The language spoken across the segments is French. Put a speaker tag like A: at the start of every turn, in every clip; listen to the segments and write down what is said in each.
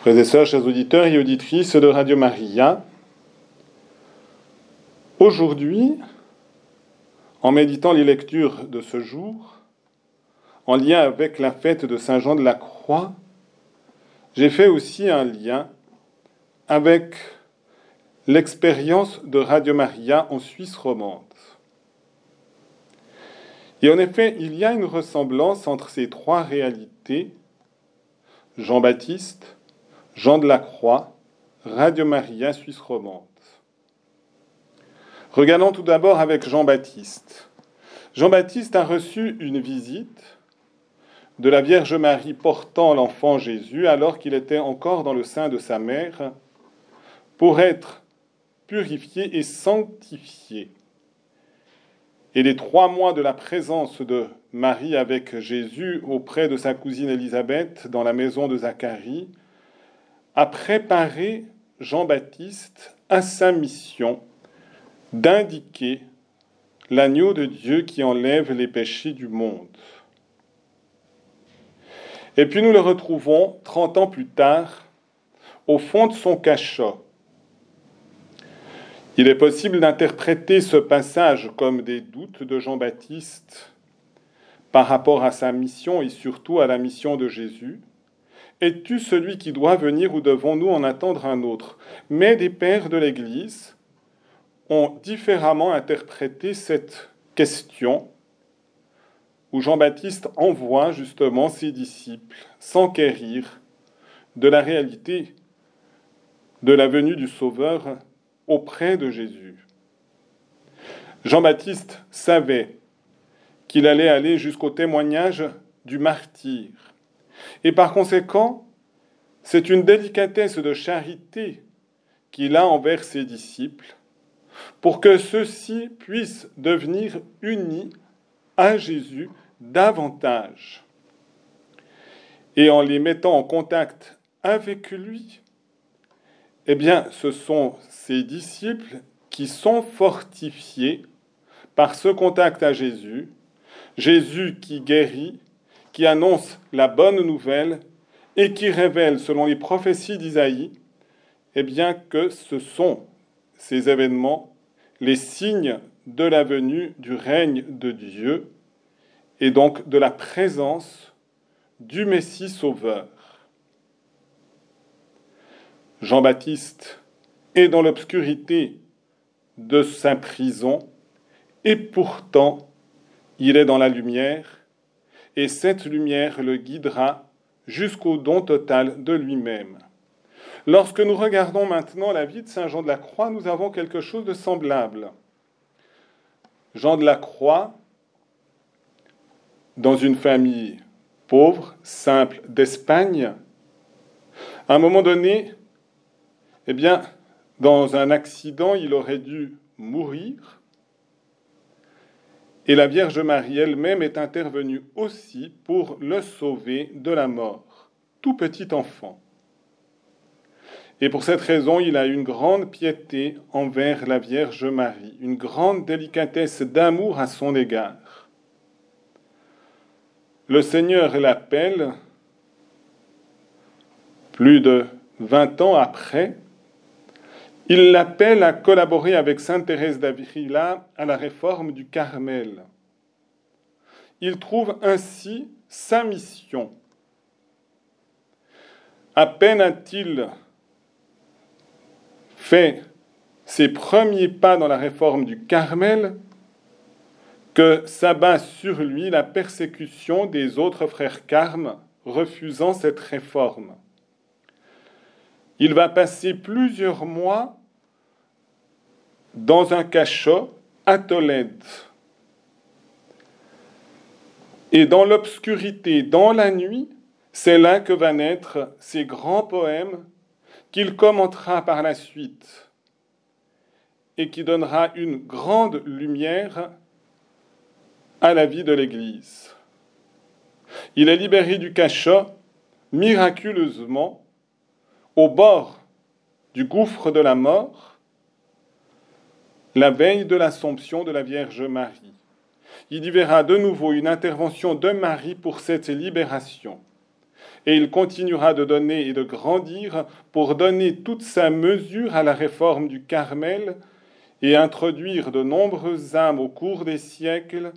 A: Frères et sœurs, chers auditeurs et auditrices de Radio Maria, aujourd'hui, en méditant les lectures de ce jour, en lien avec la fête de Saint Jean de la Croix, j'ai fait aussi un lien avec l'expérience de Radio Maria en Suisse romande. Et en effet, il y a une ressemblance entre ces trois réalités, Jean-Baptiste, Jean de la Croix, Radio Maria Suisse romande. Regardons tout d'abord avec Jean-Baptiste. Jean-Baptiste a reçu une visite de la Vierge Marie portant l'enfant Jésus alors qu'il était encore dans le sein de sa mère pour être purifié et sanctifié. Et les trois mois de la présence de Marie avec Jésus auprès de sa cousine Élisabeth dans la maison de Zacharie a préparé Jean-Baptiste à sa mission d'indiquer l'agneau de Dieu qui enlève les péchés du monde. Et puis nous le retrouvons 30 ans plus tard au fond de son cachot. Il est possible d'interpréter ce passage comme des doutes de Jean-Baptiste par rapport à sa mission et surtout à la mission de Jésus. Es-tu celui qui doit venir ou devons-nous en attendre un autre? Mais des pères de l'Église ont différemment interprété cette question où Jean-Baptiste envoie justement ses disciples s'enquérir de la réalité de la venue du Sauveur auprès de Jésus. Jean-Baptiste savait qu'il allait aller jusqu'au témoignage du martyr et par conséquent, c'est une délicatesse de charité qu'il a envers ses disciples pour que ceux-ci puissent devenir unis à Jésus davantage. Et en les mettant en contact avec lui, eh bien, ce sont ces disciples qui sont fortifiés par ce contact à Jésus, Jésus qui guérit, qui annonce la bonne nouvelle et qui révèle, selon les prophéties d'Isaïe, eh bien que ce sont ces événements les signes de la venue du règne de Dieu et donc de la présence du Messie sauveur. Jean-Baptiste est dans l'obscurité de sa prison et pourtant il est dans la lumière et cette lumière le guidera jusqu'au don total de lui-même. Lorsque nous regardons maintenant la vie de Saint Jean de la Croix, nous avons quelque chose de semblable. Jean de la Croix, dans une famille pauvre, simple d'Espagne, à un moment donné, eh bien, dans un accident, il aurait dû mourir. Et la Vierge Marie elle-même est intervenue aussi pour le sauver de la mort, tout petit enfant. Et pour cette raison, il a une grande piété envers la Vierge Marie, une grande délicatesse d'amour à son égard. Le Seigneur l'appelle, plus de vingt ans après, il l'appelle à collaborer avec Sainte Thérèse d'Avila à la réforme du Carmel. Il trouve ainsi sa mission. À peine a-t-il fait ses premiers pas dans la réforme du Carmel que s'abat sur lui la persécution des autres frères carmes refusant cette réforme. Il va passer plusieurs mois dans un cachot à Tolède. Et dans l'obscurité, dans la nuit, c'est là que va naître ces grands poèmes qu'il commentera par la suite et qui donnera une grande lumière à la vie de l'Église. Il est libéré du cachot miraculeusement au bord du gouffre de la mort la veille de l'Assomption de la Vierge Marie. Il y verra de nouveau une intervention de Marie pour cette libération. et il continuera de donner et de grandir pour donner toute sa mesure à la réforme du Carmel et introduire de nombreuses âmes au cours des siècles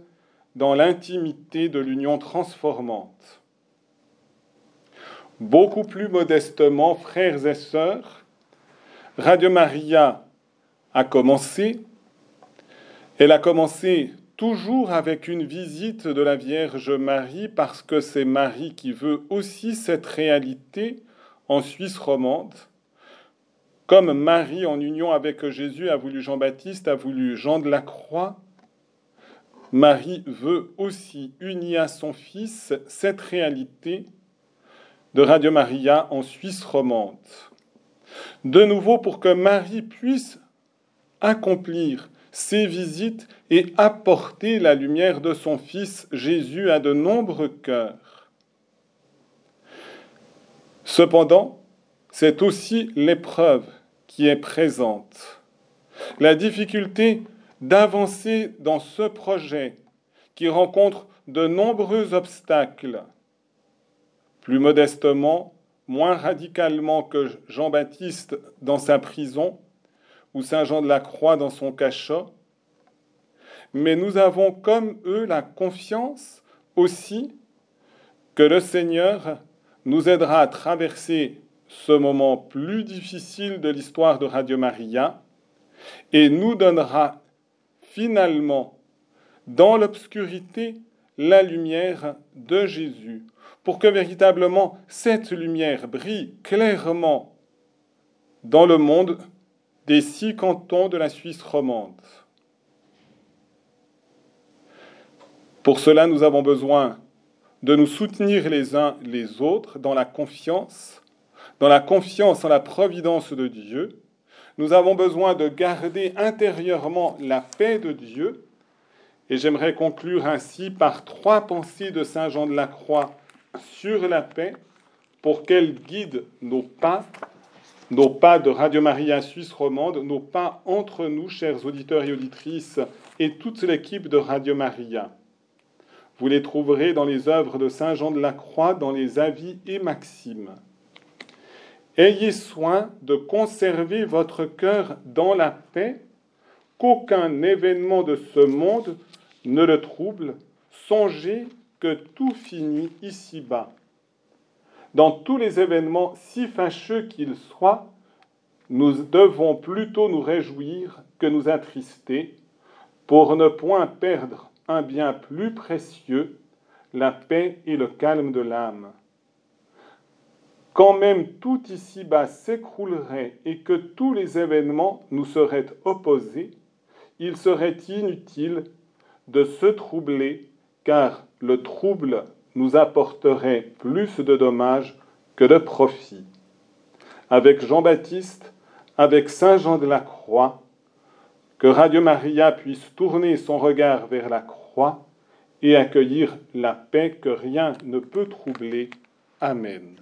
A: dans l'intimité de l'union transformante. Beaucoup plus modestement, frères et sœurs, Radio Maria a commencé. Elle a commencé toujours avec une visite de la Vierge Marie parce que c'est Marie qui veut aussi cette réalité en Suisse romande. Comme Marie en union avec Jésus a voulu Jean-Baptiste, a voulu Jean de la Croix, Marie veut aussi unir à son Fils cette réalité de Radio Maria en Suisse romande. De nouveau, pour que Marie puisse accomplir ses visites et apporter la lumière de son Fils Jésus à de nombreux cœurs. Cependant, c'est aussi l'épreuve qui est présente. La difficulté d'avancer dans ce projet qui rencontre de nombreux obstacles. Plus modestement, moins radicalement que Jean-Baptiste dans sa prison ou Saint Jean de la Croix dans son cachot, mais nous avons comme eux la confiance aussi que le Seigneur nous aidera à traverser ce moment plus difficile de l'histoire de Radio Maria et nous donnera finalement dans l'obscurité la lumière de Jésus, pour que véritablement cette lumière brille clairement dans le monde des six cantons de la Suisse romande. Pour cela, nous avons besoin de nous soutenir les uns les autres dans la confiance, dans la confiance en la providence de Dieu, nous avons besoin de garder intérieurement la paix de Dieu. Et j'aimerais conclure ainsi par trois pensées de Saint Jean de la Croix sur la paix pour qu'elle guide nos pas, nos pas de Radio Maria Suisse romande, nos pas entre nous, chers auditeurs et auditrices, et toute l'équipe de Radio Maria. Vous les trouverez dans les œuvres de Saint Jean de la Croix, dans les avis et maximes. Ayez soin de conserver votre cœur dans la paix, qu'aucun événement de ce monde ne le trouble. Songez que tout finit ici-bas. Dans tous les événements, si fâcheux qu'ils soient, nous devons plutôt nous réjouir que nous attrister, pour ne point perdre un bien plus précieux, la paix et le calme de l'âme. Quand même tout ici-bas s'écroulerait et que tous les événements nous seraient opposés, il serait inutile de se troubler, car le trouble nous apporterait plus de dommages que de profit. Avec Jean-Baptiste, avec Saint Jean de la Croix, que Radio Maria puisse tourner son regard vers la croix et accueillir la paix que rien ne peut troubler. Amen.